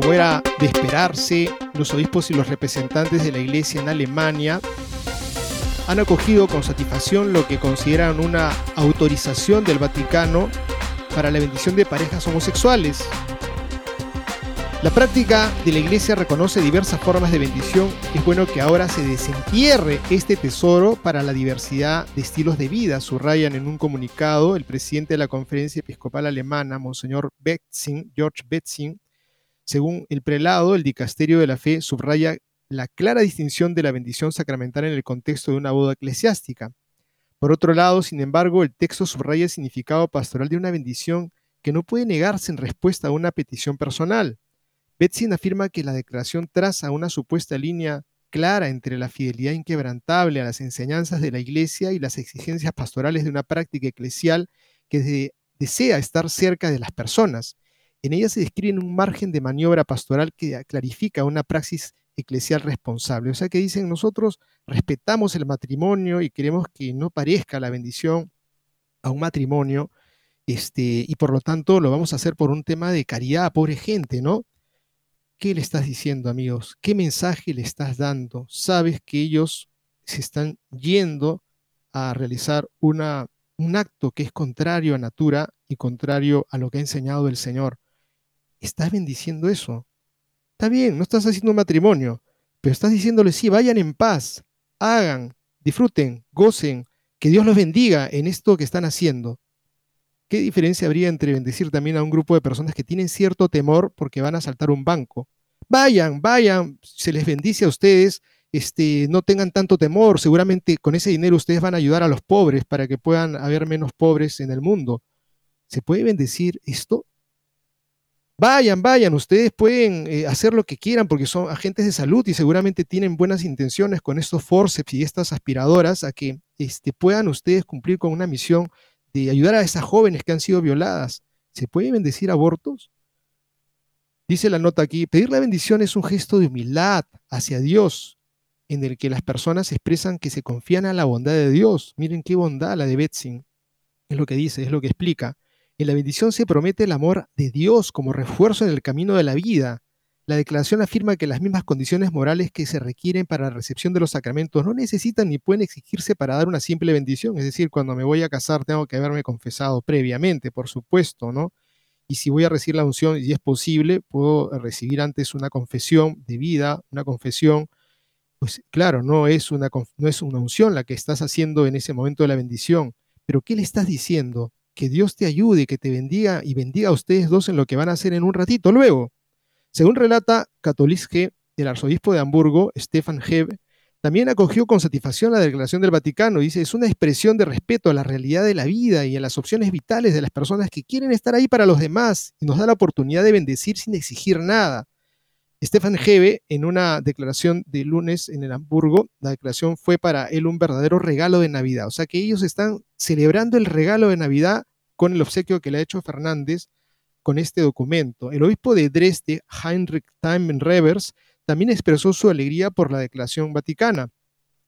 Como era de esperarse, los obispos y los representantes de la Iglesia en Alemania han acogido con satisfacción lo que consideran una autorización del Vaticano para la bendición de parejas homosexuales. La práctica de la Iglesia reconoce diversas formas de bendición. Es bueno que ahora se desentierre este tesoro para la diversidad de estilos de vida, subrayan en un comunicado el presidente de la Conferencia Episcopal Alemana, Monseñor Betzing, George Betzing, según el prelado, el dicasterio de la fe subraya la clara distinción de la bendición sacramental en el contexto de una boda eclesiástica. Por otro lado, sin embargo, el texto subraya el significado pastoral de una bendición que no puede negarse en respuesta a una petición personal. Betzin afirma que la declaración traza una supuesta línea clara entre la fidelidad inquebrantable a las enseñanzas de la Iglesia y las exigencias pastorales de una práctica eclesial que desea estar cerca de las personas en ella se describe un margen de maniobra pastoral que clarifica una praxis eclesial responsable. O sea que dicen, nosotros respetamos el matrimonio y queremos que no parezca la bendición a un matrimonio, este, y por lo tanto lo vamos a hacer por un tema de caridad a pobre gente, ¿no? ¿Qué le estás diciendo, amigos? ¿Qué mensaje le estás dando? Sabes que ellos se están yendo a realizar una, un acto que es contrario a natura y contrario a lo que ha enseñado el Señor estás bendiciendo eso. Está bien, no estás haciendo matrimonio, pero estás diciéndole, sí, vayan en paz, hagan, disfruten, gocen, que Dios los bendiga en esto que están haciendo. ¿Qué diferencia habría entre bendecir también a un grupo de personas que tienen cierto temor porque van a saltar un banco? Vayan, vayan, se les bendice a ustedes, este, no tengan tanto temor, seguramente con ese dinero ustedes van a ayudar a los pobres para que puedan haber menos pobres en el mundo. ¿Se puede bendecir esto? Vayan, vayan, ustedes pueden eh, hacer lo que quieran porque son agentes de salud y seguramente tienen buenas intenciones con estos forceps y estas aspiradoras a que este, puedan ustedes cumplir con una misión de ayudar a esas jóvenes que han sido violadas. ¿Se puede bendecir abortos? Dice la nota aquí, pedir la bendición es un gesto de humildad hacia Dios, en el que las personas expresan que se confían a la bondad de Dios. Miren qué bondad la de Betzing. Es lo que dice, es lo que explica. En la bendición se promete el amor de Dios como refuerzo en el camino de la vida. La declaración afirma que las mismas condiciones morales que se requieren para la recepción de los sacramentos no necesitan ni pueden exigirse para dar una simple bendición. Es decir, cuando me voy a casar tengo que haberme confesado previamente, por supuesto, ¿no? Y si voy a recibir la unción, y es posible, puedo recibir antes una confesión de vida, una confesión, pues claro, no es una, no es una unción la que estás haciendo en ese momento de la bendición, pero ¿qué le estás diciendo? Que Dios te ayude, que te bendiga y bendiga a ustedes dos en lo que van a hacer en un ratito luego. Según relata Catoliske, el arzobispo de Hamburgo, Stefan Hebb, también acogió con satisfacción la declaración del Vaticano. Dice, es una expresión de respeto a la realidad de la vida y a las opciones vitales de las personas que quieren estar ahí para los demás y nos da la oportunidad de bendecir sin exigir nada. Stefan Hebe, en una declaración de lunes en el Hamburgo, la declaración fue para él un verdadero regalo de Navidad. O sea que ellos están celebrando el regalo de Navidad con el obsequio que le ha hecho Fernández con este documento. El obispo de Dresde, Heinrich Revers, también expresó su alegría por la declaración vaticana.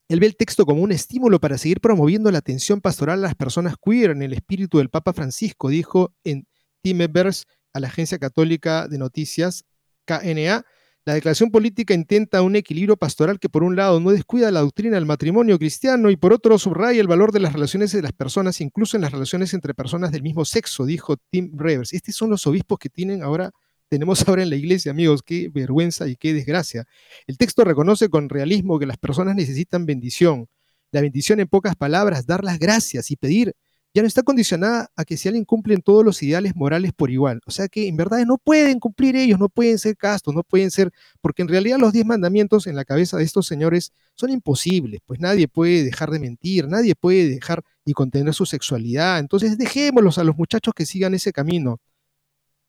Él ve el texto como un estímulo para seguir promoviendo la atención pastoral a las personas queer en el espíritu del Papa Francisco, dijo en Timebers a la Agencia Católica de Noticias KNA. La declaración política intenta un equilibrio pastoral que por un lado no descuida la doctrina del matrimonio cristiano y por otro subraya el valor de las relaciones de las personas, incluso en las relaciones entre personas del mismo sexo, dijo Tim Revers. Estos son los obispos que tienen ahora tenemos ahora en la iglesia, amigos, qué vergüenza y qué desgracia. El texto reconoce con realismo que las personas necesitan bendición. La bendición, en pocas palabras, dar las gracias y pedir, ya no está condicionada a que si alguien cumplen todos los ideales morales por igual. O sea que en verdad no pueden cumplir ellos, no pueden ser castos, no pueden ser, porque en realidad los diez mandamientos en la cabeza de estos señores son imposibles, pues nadie puede dejar de mentir, nadie puede dejar y contener su sexualidad. Entonces dejémoslos a los muchachos que sigan ese camino.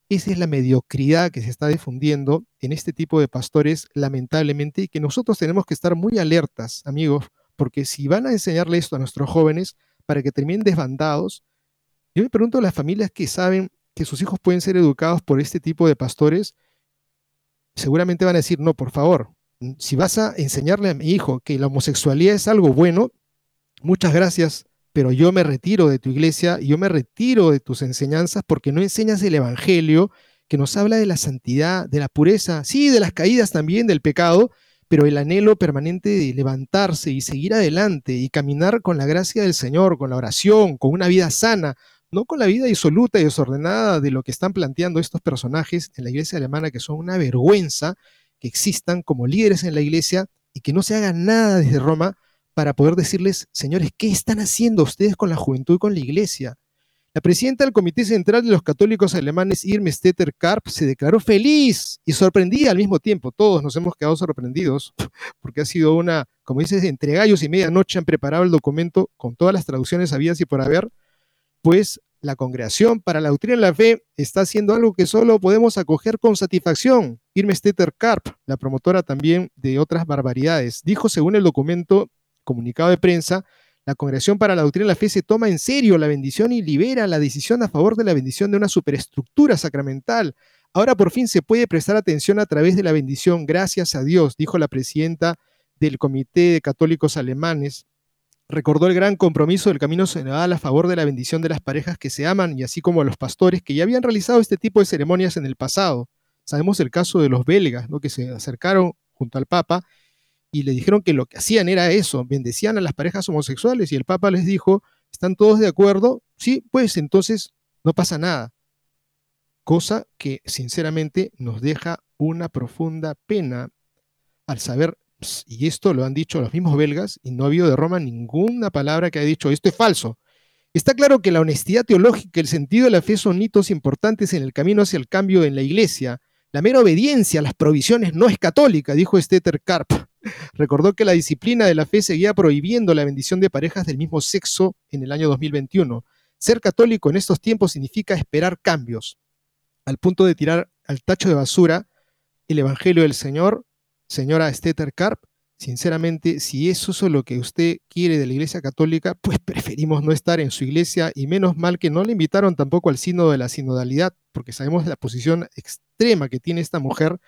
Esa es la mediocridad que se está difundiendo en este tipo de pastores, lamentablemente, y que nosotros tenemos que estar muy alertas, amigos, porque si van a enseñarle esto a nuestros jóvenes para que terminen desbandados, yo me pregunto a las familias que saben que sus hijos pueden ser educados por este tipo de pastores, seguramente van a decir, no, por favor, si vas a enseñarle a mi hijo que la homosexualidad es algo bueno, muchas gracias, pero yo me retiro de tu iglesia, yo me retiro de tus enseñanzas porque no enseñas el Evangelio que nos habla de la santidad, de la pureza, sí, de las caídas también, del pecado, pero el anhelo permanente de levantarse y seguir adelante y caminar con la gracia del Señor, con la oración, con una vida sana, no con la vida disoluta y desordenada de lo que están planteando estos personajes en la iglesia alemana, que son una vergüenza que existan como líderes en la iglesia y que no se haga nada desde Roma para poder decirles, señores, ¿qué están haciendo ustedes con la juventud y con la iglesia? La presidenta del Comité Central de los Católicos Alemanes, Irme Stetter Karp, se declaró feliz y sorprendida al mismo tiempo. Todos nos hemos quedado sorprendidos porque ha sido una, como dices, entre gallos y medianoche han preparado el documento con todas las traducciones habidas y por haber, pues la Congregación para la Doctrina de la Fe está haciendo algo que solo podemos acoger con satisfacción. Irme Stetter Karp, la promotora también de otras barbaridades, dijo según el documento comunicado de prensa, la Congregación para la Doctrina de la Fe se toma en serio la bendición y libera la decisión a favor de la bendición de una superestructura sacramental. Ahora por fin se puede prestar atención a través de la bendición, gracias a Dios, dijo la presidenta del Comité de Católicos Alemanes. Recordó el gran compromiso del Camino Senadal a favor de la bendición de las parejas que se aman y así como a los pastores que ya habían realizado este tipo de ceremonias en el pasado. Sabemos el caso de los belgas, ¿no? que se acercaron junto al Papa y le dijeron que lo que hacían era eso, bendecían a las parejas homosexuales y el Papa les dijo, ¿están todos de acuerdo? Sí, pues entonces no pasa nada. Cosa que sinceramente nos deja una profunda pena al saber, y esto lo han dicho los mismos belgas, y no ha habido de Roma ninguna palabra que haya dicho, esto es falso. Está claro que la honestidad teológica el sentido de la fe son hitos importantes en el camino hacia el cambio en la iglesia. La mera obediencia a las provisiones no es católica, dijo Steter Karp. Recordó que la disciplina de la fe seguía prohibiendo la bendición de parejas del mismo sexo en el año 2021. Ser católico en estos tiempos significa esperar cambios, al punto de tirar al tacho de basura el Evangelio del Señor, señora Stetter Karp, sinceramente, si eso es lo que usted quiere de la Iglesia Católica, pues preferimos no estar en su iglesia y menos mal que no le invitaron tampoco al sínodo de la sinodalidad, porque sabemos la posición extrema que tiene esta mujer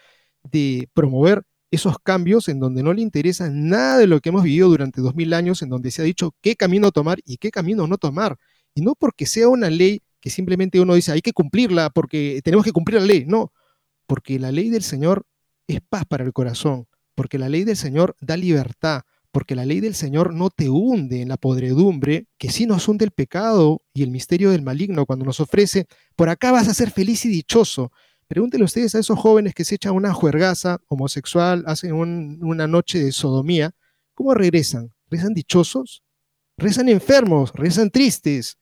de promover esos cambios en donde no le interesa nada de lo que hemos vivido durante dos mil años, en donde se ha dicho qué camino tomar y qué camino no tomar. Y no porque sea una ley que simplemente uno dice hay que cumplirla porque tenemos que cumplir la ley, no, porque la ley del Señor es paz para el corazón, porque la ley del Señor da libertad, porque la ley del Señor no te hunde en la podredumbre, que sí nos hunde el pecado y el misterio del maligno cuando nos ofrece, por acá vas a ser feliz y dichoso. Pregúntenle ustedes a esos jóvenes que se echan una juergaza homosexual, hacen una noche de sodomía, ¿cómo regresan? ¿Rezan dichosos? Rezan enfermos, rezan tristes.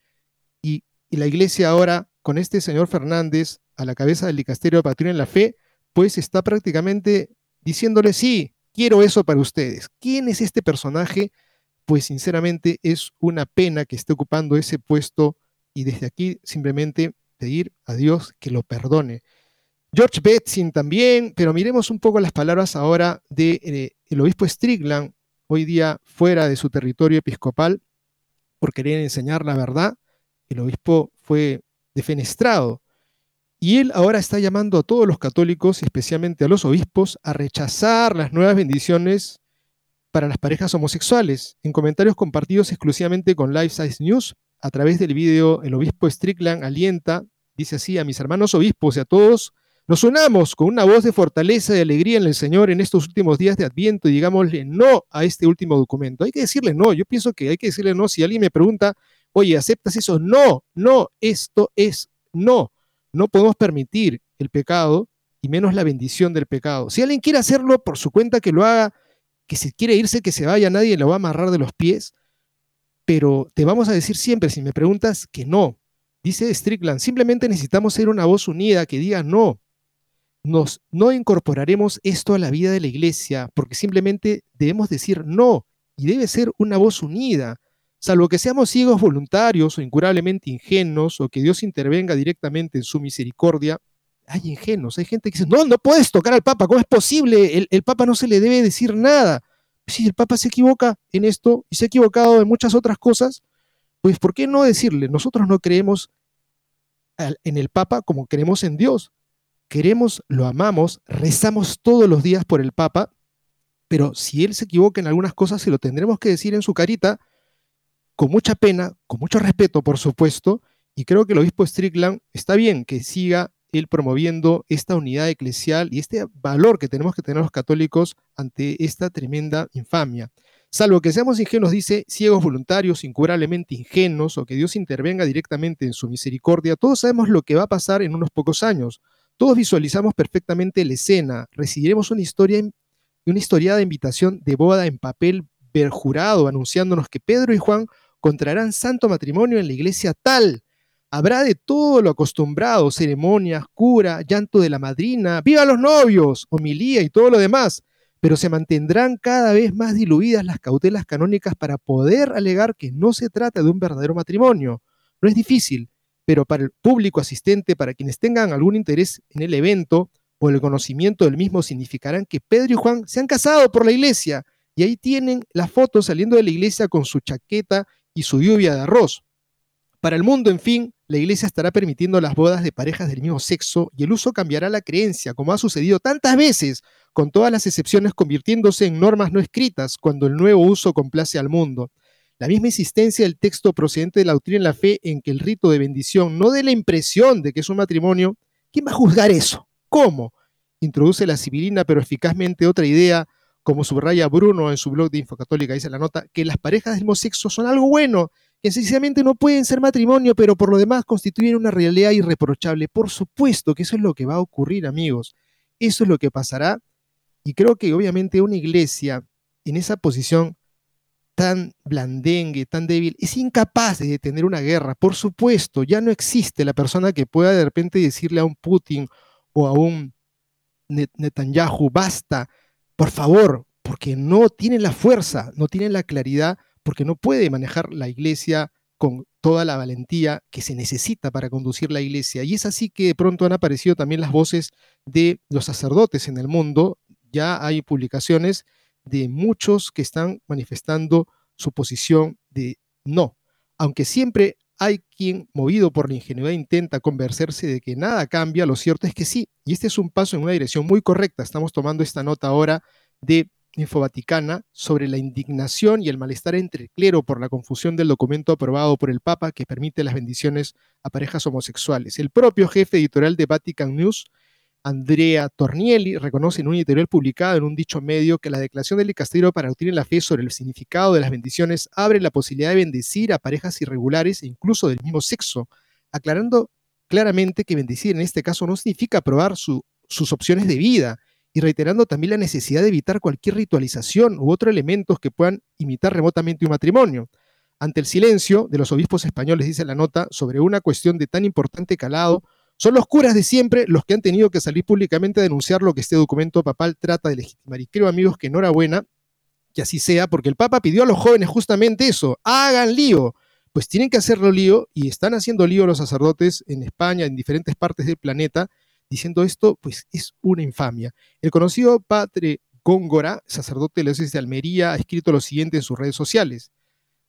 Y, la iglesia ahora, con este señor Fernández a la cabeza del dicasterio de Patria en la Fe, pues está prácticamente diciéndole, sí, quiero eso para ustedes. ¿Quién es este personaje? Pues sinceramente es una pena que esté ocupando ese puesto y desde aquí simplemente pedir a Dios que lo perdone. George Betzin también, pero miremos un poco las palabras ahora del de, eh, obispo Strickland, hoy día fuera de su territorio episcopal, por querer enseñar la verdad. El obispo fue defenestrado y él ahora está llamando a todos los católicos, especialmente a los obispos, a rechazar las nuevas bendiciones para las parejas homosexuales. En comentarios compartidos exclusivamente con Life Size News, a través del vídeo, el obispo Strickland alienta, dice así, a mis hermanos obispos y a todos, nos unamos con una voz de fortaleza y alegría en el Señor en estos últimos días de Adviento y digámosle no a este último documento. Hay que decirle no, yo pienso que hay que decirle no. Si alguien me pregunta, oye, ¿aceptas eso? No, no, esto es no. No podemos permitir el pecado y menos la bendición del pecado. Si alguien quiere hacerlo por su cuenta, que lo haga, que si quiere irse, que se vaya, nadie lo va a amarrar de los pies, pero te vamos a decir siempre, si me preguntas, que no. Dice Strickland, simplemente necesitamos ser una voz unida que diga no. Nos, no incorporaremos esto a la vida de la iglesia porque simplemente debemos decir no y debe ser una voz unida salvo que seamos ciegos voluntarios o incurablemente ingenuos, o que Dios intervenga directamente en su misericordia, hay ingenuos, hay gente que dice, no, no puedes tocar al Papa, ¿cómo es posible? El, Papa no se le debe decir nada. Si el Papa se equivoca en esto y se ha equivocado en muchas otras cosas, pues ¿por qué no decirle? Nosotros no creemos en el Papa como creemos en Dios. Queremos, lo amamos, rezamos todos los días por el Papa, pero si él se equivoca en algunas cosas, se lo tendremos que decir en su carita, con mucha pena, con mucho respeto, por supuesto, y creo que el obispo Strickland está bien que siga él promoviendo esta unidad eclesial y este valor que tenemos que tener los católicos ante esta tremenda infamia. Salvo que seamos ingenuos, dice, ciegos voluntarios, incurablemente ingenuos, o que Dios intervenga directamente en su misericordia, todos sabemos lo que va a pasar en unos pocos años. Todos visualizamos perfectamente la escena. Recibiremos una historia, una invitación de boda en papel perjurado anunciándonos que Pedro y Juan contraerán santo matrimonio en la iglesia tal. Habrá de todo lo acostumbrado, ceremonias, cura, llanto de la madrina, viva los novios, homilía y todo lo demás, pero se mantendrán cada vez más diluidas las cautelas canónicas para poder alegar que no se trata de un verdadero matrimonio. No es difícil, pero para el público asistente, para quienes tengan algún interés en el evento o el conocimiento del mismo, significarán que Pedro y Juan se han casado por la iglesia y ahí tienen la foto saliendo de la iglesia con su chaqueta y su lluvia de arroz. Para el mundo, en fin, la iglesia estará permitiendo las bodas de parejas del mismo sexo y el uso cambiará la creencia, como ha sucedido tantas veces, con todas las excepciones convirtiéndose en normas no escritas cuando el nuevo uso complace al mundo. La misma insistencia del texto procedente de la doctrina en la fe en que el rito de bendición no dé la impresión de que es un matrimonio, ¿quién va a juzgar eso? ¿Cómo? Introduce la civilina pero eficazmente otra idea como subraya Bruno en su blog de Infocatólica, dice la nota, que las parejas del mismo sexo son algo bueno, que sencillamente no pueden ser matrimonio, pero por lo demás constituyen una realidad irreprochable. Por supuesto que eso es lo que va a ocurrir, amigos. Eso es lo que pasará. Y creo que obviamente una iglesia en esa posición tan blandengue, tan débil, es incapaz de detener una guerra. Por supuesto, ya no existe la persona que pueda de repente decirle a un Putin o a un Netanyahu, basta, por favor, porque no tiene la fuerza, no tiene la claridad, porque no puede manejar la iglesia con toda la valentía que se necesita para conducir la iglesia. Y es así que de pronto han aparecido también las voces de los sacerdotes en el mundo. Ya hay publicaciones de muchos que están manifestando su posición de no. Aunque siempre hay quien, movido por la ingenuidad, intenta convencerse de que nada cambia, lo cierto es que sí. Y este es un paso en una dirección muy correcta. Estamos tomando esta nota ahora de Infovaticana sobre la indignación y el malestar entre el clero por la confusión del documento aprobado por el Papa que permite las bendiciones a parejas homosexuales. El propio jefe editorial de Vatican News Andrea Tornielli reconoce en un editorial publicado en un dicho medio que la declaración del Castillo para obtener la fe sobre el significado de las bendiciones abre la posibilidad de bendecir a parejas irregulares e incluso del mismo sexo, aclarando claramente que bendecir en este caso no significa aprobar sus opciones de vida y reiterando también la necesidad de evitar cualquier ritualización u otros elementos que puedan imitar remotamente un matrimonio. Ante el silencio de los obispos españoles, dice la nota, sobre una cuestión de tan importante calado, son los curas de siempre los que han tenido que salir públicamente a denunciar lo que este documento papal trata de legitimar. Y creo, amigos, que enhorabuena que así sea, porque el Papa pidió a los jóvenes justamente eso, hagan lío. Pues tienen que hacerlo lío y están haciendo lío los sacerdotes en España, en diferentes partes del planeta, diciendo esto, pues es una infamia. El conocido padre Góngora, sacerdote de la diócesis de Almería, ha escrito lo siguiente en sus redes sociales.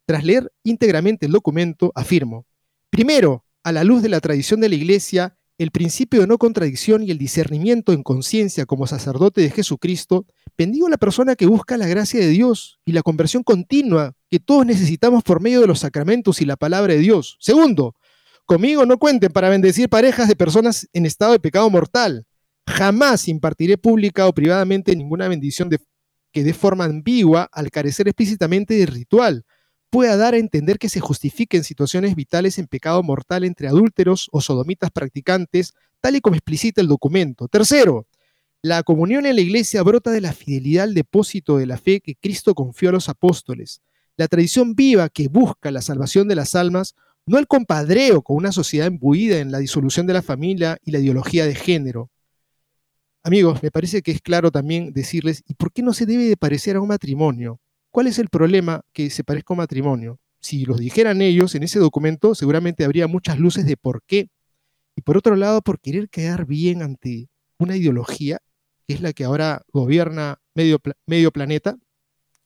Tras leer íntegramente el documento, afirmo, primero, a la luz de la tradición de la Iglesia, el principio de no contradicción y el discernimiento en conciencia como sacerdote de Jesucristo, bendigo a la persona que busca la gracia de Dios y la conversión continua que todos necesitamos por medio de los sacramentos y la palabra de Dios. Segundo, conmigo no cuenten para bendecir parejas de personas en estado de pecado mortal. Jamás impartiré pública o privadamente ninguna bendición que de forma ambigua, al carecer explícitamente de ritual, pueda dar a entender que se justifiquen situaciones vitales en pecado mortal entre adúlteros o sodomitas practicantes, tal y como explicita el documento. Tercero, la comunión en la iglesia brota de la fidelidad al depósito de la fe que Cristo confió a los apóstoles, la tradición viva que busca la salvación de las almas, no el compadreo con una sociedad embuida en la disolución de la familia y la ideología de género. Amigos, me parece que es claro también decirles, ¿y por qué no se debe de parecer a un matrimonio? ¿Cuál es el problema que se parezca a matrimonio? Si los dijeran ellos en ese documento, seguramente habría muchas luces de por qué. Y por otro lado, por querer quedar bien ante una ideología, que es la que ahora gobierna medio, medio planeta,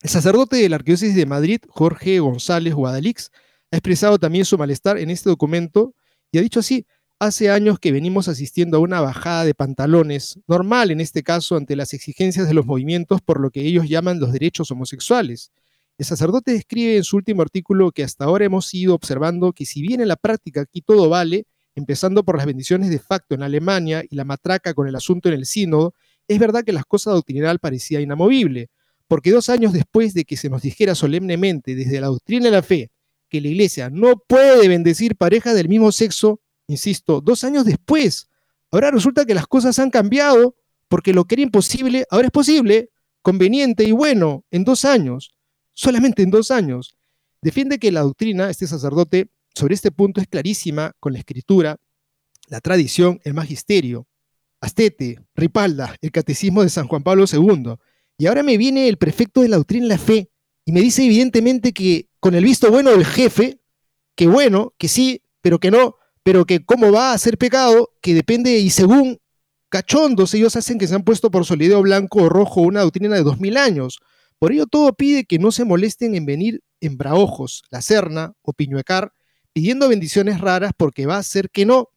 el sacerdote de la Arquidiócesis de Madrid, Jorge González Guadalix, ha expresado también su malestar en este documento y ha dicho así, Hace años que venimos asistiendo a una bajada de pantalones, normal en este caso ante las exigencias de los movimientos por lo que ellos llaman los derechos homosexuales. El sacerdote describe en su último artículo que hasta ahora hemos ido observando que si bien en la práctica aquí todo vale, empezando por las bendiciones de facto en Alemania y la matraca con el asunto en el sínodo, es verdad que las cosas doctrinal parecía inamovible, porque dos años después de que se nos dijera solemnemente desde la doctrina de la fe que la Iglesia no puede bendecir parejas del mismo sexo, insisto, dos años después. Ahora resulta que las cosas han cambiado porque lo que era imposible ahora es posible, conveniente y bueno, en dos años, solamente en dos años. Defiende que la doctrina, este sacerdote, sobre este punto es clarísima con la escritura, la tradición, el magisterio, Astete, Ripalda, el catecismo de San Juan Pablo II. Y ahora me viene el prefecto de la doctrina y la fe y me dice evidentemente que con el visto bueno del jefe, que bueno, que sí, pero que no, pero que cómo va a ser pecado, que depende y según cachondos ellos hacen que se han puesto por solideo blanco o rojo una doctrina de dos mil años. Por ello todo pide que no se molesten en venir en Braojos, La Serna o Piñuecar, pidiendo bendiciones raras porque va a ser que no.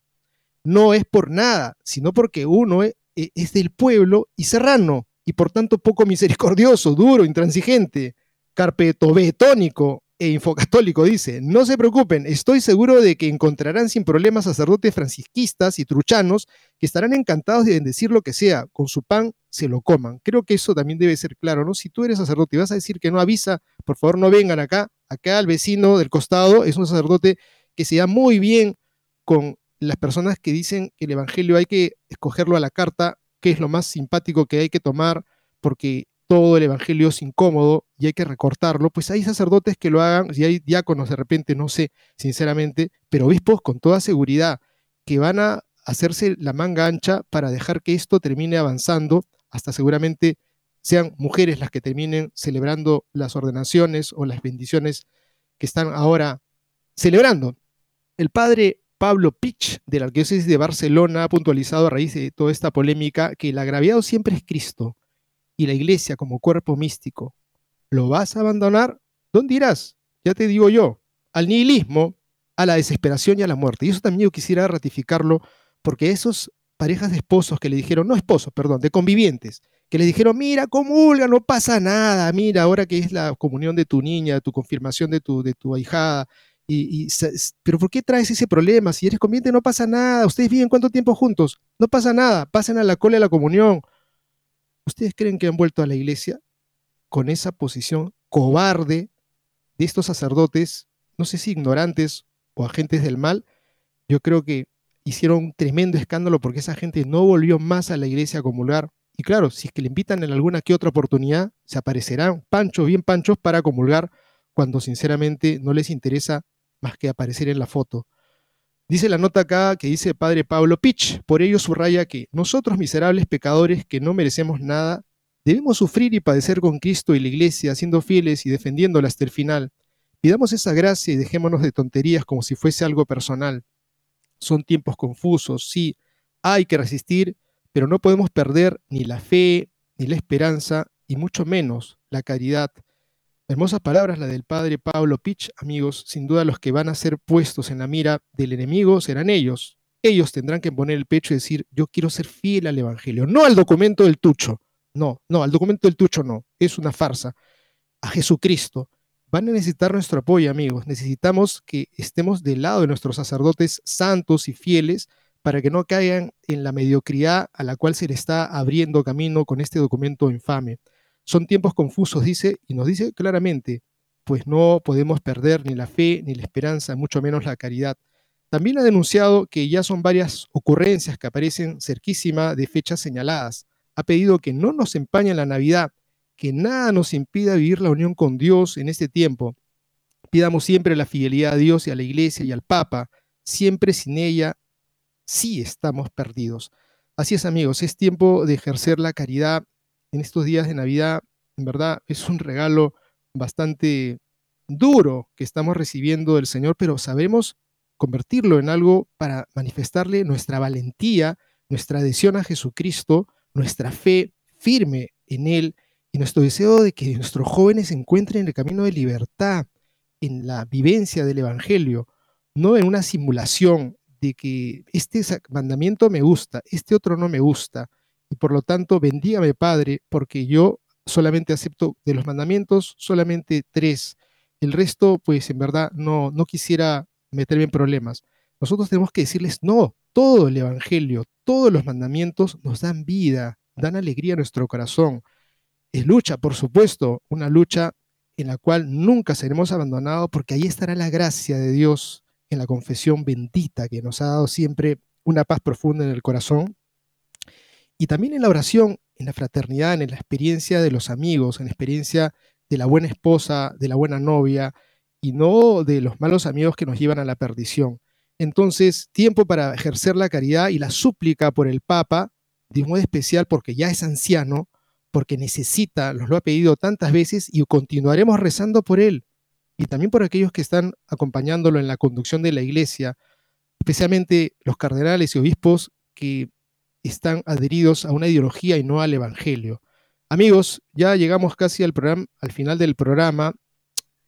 No es por nada, sino porque uno es, e, es del pueblo y serrano, y por tanto poco misericordioso, duro, intransigente, carpetobetónico, e Infocatólico dice, no se preocupen, estoy seguro de que encontrarán sin problemas sacerdotes francisquistas y truchanos que estarán encantados de bendecir lo que sea, con su pan se lo coman. Creo que eso también debe ser claro, ¿no? Si tú eres sacerdote y vas a decir que no avisa, por favor no vengan acá, acá el vecino del costado es un sacerdote que se da muy bien con las personas que dicen que el Evangelio hay que escogerlo a la carta, que es lo más simpático que hay que tomar, porque todo el Evangelio es incómodo y hay que recortarlo, pues hay sacerdotes que lo hagan, y hay diáconos de repente, no sé, sinceramente, pero obispos con toda seguridad que van a hacerse la manga ancha para dejar que esto termine avanzando, hasta seguramente sean mujeres las que terminen celebrando las ordenaciones o las bendiciones que están ahora celebrando. El padre Pablo Pich de la Arquidiócesis de Barcelona ha puntualizado a raíz de toda esta polémica que el agraviado siempre es Cristo y la iglesia como cuerpo místico, ¿lo vas a abandonar? ¿Dónde irás? Ya te digo yo, al nihilismo, a la desesperación y a la muerte. Y eso también yo quisiera ratificarlo porque esos parejas de esposos que le dijeron, no esposos, perdón, de convivientes, que le dijeron, mira, comulga, no pasa nada, mira, ahora que es la comunión de tu niña, tu confirmación de tu, de tu ahijada, y, pero ¿por qué traes ese problema? Si eres conviviente no pasa nada, ustedes viven cuánto tiempo juntos, no pasa nada, pasen a la cola de la comunión. ¿Ustedes creen que han vuelto a la iglesia con esa posición cobarde de estos sacerdotes, no sé si ignorantes o agentes del mal? Yo creo que hicieron un tremendo escándalo porque esa gente no volvió más a la iglesia a comulgar. Y claro, si es que le invitan en alguna que otra oportunidad, se aparecerán panchos, bien panchos, para comulgar cuando sinceramente no les interesa más que aparecer en la foto. Dice la nota acá que dice Padre Pablo Pitch, por ello subraya que nosotros miserables pecadores que no merecemos nada, debemos sufrir y padecer con Cristo y la Iglesia, siendo fieles y defendiéndola hasta el final. Pidamos esa gracia y dejémonos de tonterías como si fuese algo personal. Son tiempos confusos, sí, hay que resistir, pero no podemos perder ni la fe, ni la esperanza, y mucho menos la caridad. Hermosas palabras la del padre Pablo Pitch, amigos, sin duda los que van a ser puestos en la mira del enemigo serán ellos. Ellos tendrán que poner el pecho y decir, yo quiero ser fiel al Evangelio, no al documento del tucho. No, no, al documento del tucho no, es una farsa. A Jesucristo, van a necesitar nuestro apoyo, amigos. Necesitamos que estemos del lado de nuestros sacerdotes santos y fieles para que no caigan en la mediocridad a la cual se le está abriendo camino con este documento infame. Son tiempos confusos, dice, y nos dice claramente, pues no podemos perder ni la fe, ni la esperanza, mucho menos la caridad. También ha denunciado que ya son varias ocurrencias que aparecen cerquísima de fechas señaladas. Ha pedido que no nos empañen la Navidad, que nada nos impida vivir la unión con Dios en este tiempo. Pidamos siempre la fidelidad a Dios y a la Iglesia y al Papa. Siempre sin ella, sí estamos perdidos. Así es, amigos, es tiempo de ejercer la caridad en estos días de Navidad. En verdad, es un regalo bastante duro que estamos recibiendo del Señor, pero sabemos convertirlo en algo para manifestarle nuestra valentía, nuestra adhesión a Jesucristo, nuestra fe firme en Él y nuestro deseo de que nuestros jóvenes encuentren el camino de libertad en la vivencia del Evangelio, no en una simulación de que este mandamiento me gusta, este otro no me gusta, y por lo tanto bendígame Padre, porque yo solamente acepto de los mandamientos solamente tres. El resto, pues en verdad no, no quisiera meterme en problemas. Nosotros tenemos que decirles, no, todo el Evangelio, todos los mandamientos nos dan vida, dan alegría a nuestro corazón. Es lucha, por supuesto, una lucha en la cual nunca seremos abandonados porque ahí estará la gracia de Dios en la confesión bendita que nos ha dado siempre una paz profunda en el corazón. Y también en la oración, en la fraternidad, en la experiencia de los amigos, en la experiencia de la buena esposa, de la buena novia, y no de los malos amigos que nos llevan a la perdición. Entonces, tiempo para ejercer la caridad y la súplica por el Papa, de modo especial porque ya es anciano, porque necesita, nos lo ha pedido tantas veces y continuaremos rezando por él. Y también por aquellos que están acompañándolo en la conducción de la iglesia, especialmente los cardenales y obispos que están adheridos a una ideología y no al evangelio. Amigos, ya llegamos casi al, programa, al final del programa.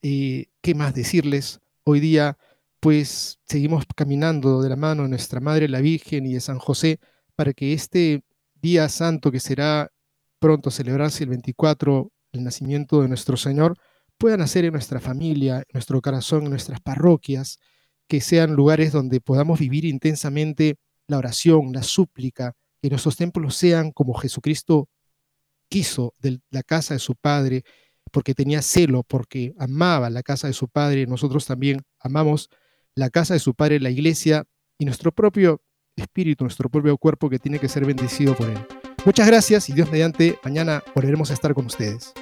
Eh, ¿Qué más decirles? Hoy día, pues seguimos caminando de la mano de nuestra Madre la Virgen y de San José para que este día santo que será pronto celebrarse el 24, el nacimiento de nuestro Señor, puedan hacer en nuestra familia, en nuestro corazón, en nuestras parroquias, que sean lugares donde podamos vivir intensamente la oración, la súplica, que nuestros templos sean como Jesucristo quiso de la casa de su Padre, porque tenía celo, porque amaba la casa de su Padre, nosotros también amamos la casa de su Padre, la iglesia y nuestro propio espíritu, nuestro propio cuerpo que tiene que ser bendecido por Él. Muchas gracias y Dios mediante, mañana volveremos a estar con ustedes.